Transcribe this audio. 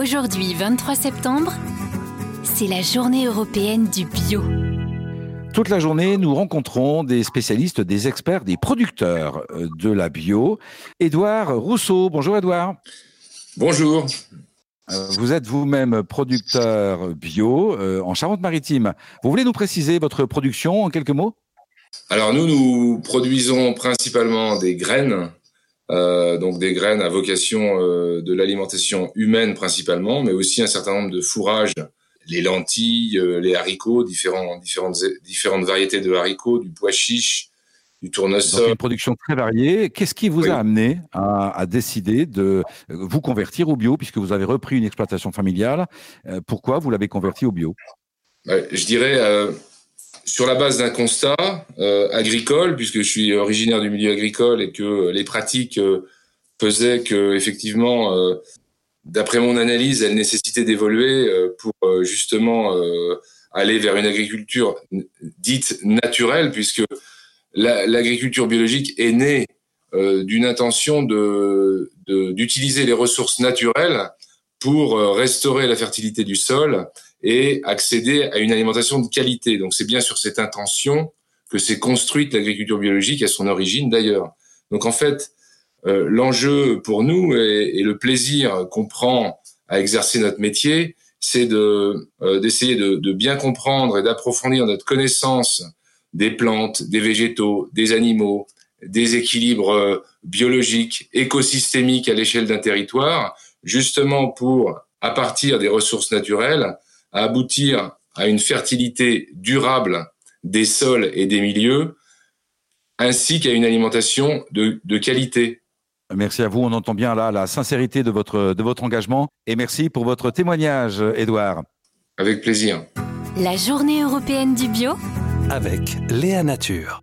Aujourd'hui, 23 septembre, c'est la journée européenne du bio. Toute la journée, nous rencontrons des spécialistes, des experts, des producteurs euh, de la bio. Édouard Rousseau. Bonjour Édouard. Bonjour. Euh, vous êtes vous-même producteur bio euh, en Charente-Maritime. Vous voulez nous préciser votre production en quelques mots? Alors nous, nous produisons principalement des graines, donc des graines à vocation de l'alimentation humaine principalement, mais aussi un certain nombre de fourrages les lentilles, euh, les haricots, différents, différentes, différentes variétés de haricots, du pois chiche, du tournesol. Donc une production très variée. Qu'est-ce qui vous a amené à, décider de vous convertir au bio, puisque vous avez repris une exploitation familiale euh, Pourquoi vous l'avez converti au bio? Je dirais euh, sur la base d'un constat agricole, puisque je suis originaire du milieu agricole et que les pratiques faisaient que effectivement d'après mon analyse, elle nécessitait d'évoluer euh, pour euh, justement euh, aller vers une agriculture dite naturelle, puisque l'agriculture biologique est née d'une intention d'utiliser les ressources naturelles pour restaurer la fertilité du sol et accéder à une alimentation de qualité. Donc c'est bien sur cette intention que s'est construite l'agriculture biologique à son origine d'ailleurs. Donc en fait, euh, l'enjeu pour nous et, le plaisir qu'on prend à exercer notre métier, c'est de euh, d'essayer de, de, bien comprendre et d'approfondir notre connaissance des plantes, des végétaux, des animaux, des équilibres euh, biologiques, écosystémiques à l'échelle d'un territoire, justement pour, à partir des ressources naturelles, aboutir à une fertilité durable des sols et des milieux, ainsi qu'à une alimentation de, de qualité. Merci à vous. On entend bien là la sincérité de votre, de votre engagement. Et merci pour votre témoignage, Edouard. Avec plaisir. La journée européenne du bio avec Léa Nature.